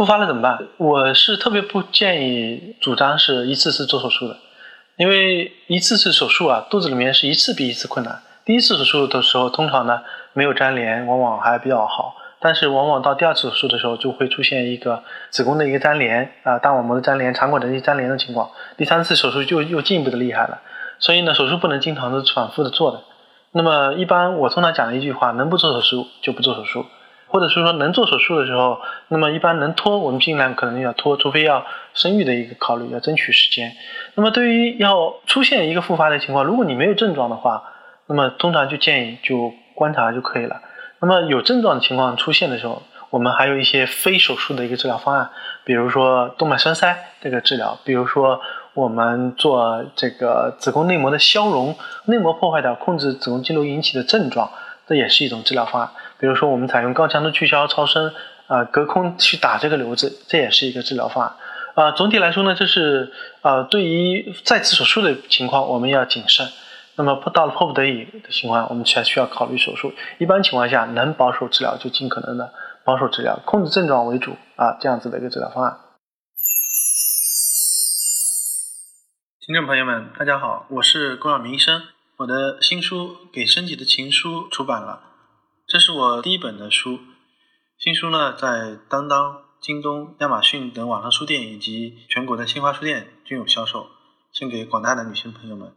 复发了怎么办？我是特别不建议主张是一次次做手术的，因为一次次手术啊，肚子里面是一次比一次困难。第一次手术的时候，通常呢没有粘连，往往还比较好。但是往往到第二次手术的时候，就会出现一个子宫的一个粘连啊，大网膜的粘连、肠管的一些粘连的情况。第三次手术就又进一步的厉害了。所以呢，手术不能经常的反复的做的。那么一般我通常讲的一句话，能不做手术就不做手术。或者是说能做手术的时候，那么一般能拖，我们尽量可能要拖，除非要生育的一个考虑，要争取时间。那么对于要出现一个复发的情况，如果你没有症状的话，那么通常就建议就观察就可以了。那么有症状的情况出现的时候，我们还有一些非手术的一个治疗方案，比如说动脉栓塞这个治疗，比如说我们做这个子宫内膜的消融，内膜破坏掉，控制子宫肌瘤引起的症状，这也是一种治疗方案。比如说，我们采用高强度去消超声啊，隔空去打这个瘤子，这也是一个治疗方案。啊，总体来说呢，这是呃，对于再次手术的情况，我们要谨慎。那么，到了迫不得已的情况，我们才需要考虑手术。一般情况下，能保守治疗就尽可能的保守治疗，控制症状为主啊，这样子的一个治疗方案。听众朋友们，大家好，我是郭晓明医生，我的新书《给身体的情书》出版了。这是我第一本的书，新书呢在当当、京东、亚马逊等网上书店以及全国的新华书店均有销售，献给广大的女性朋友们。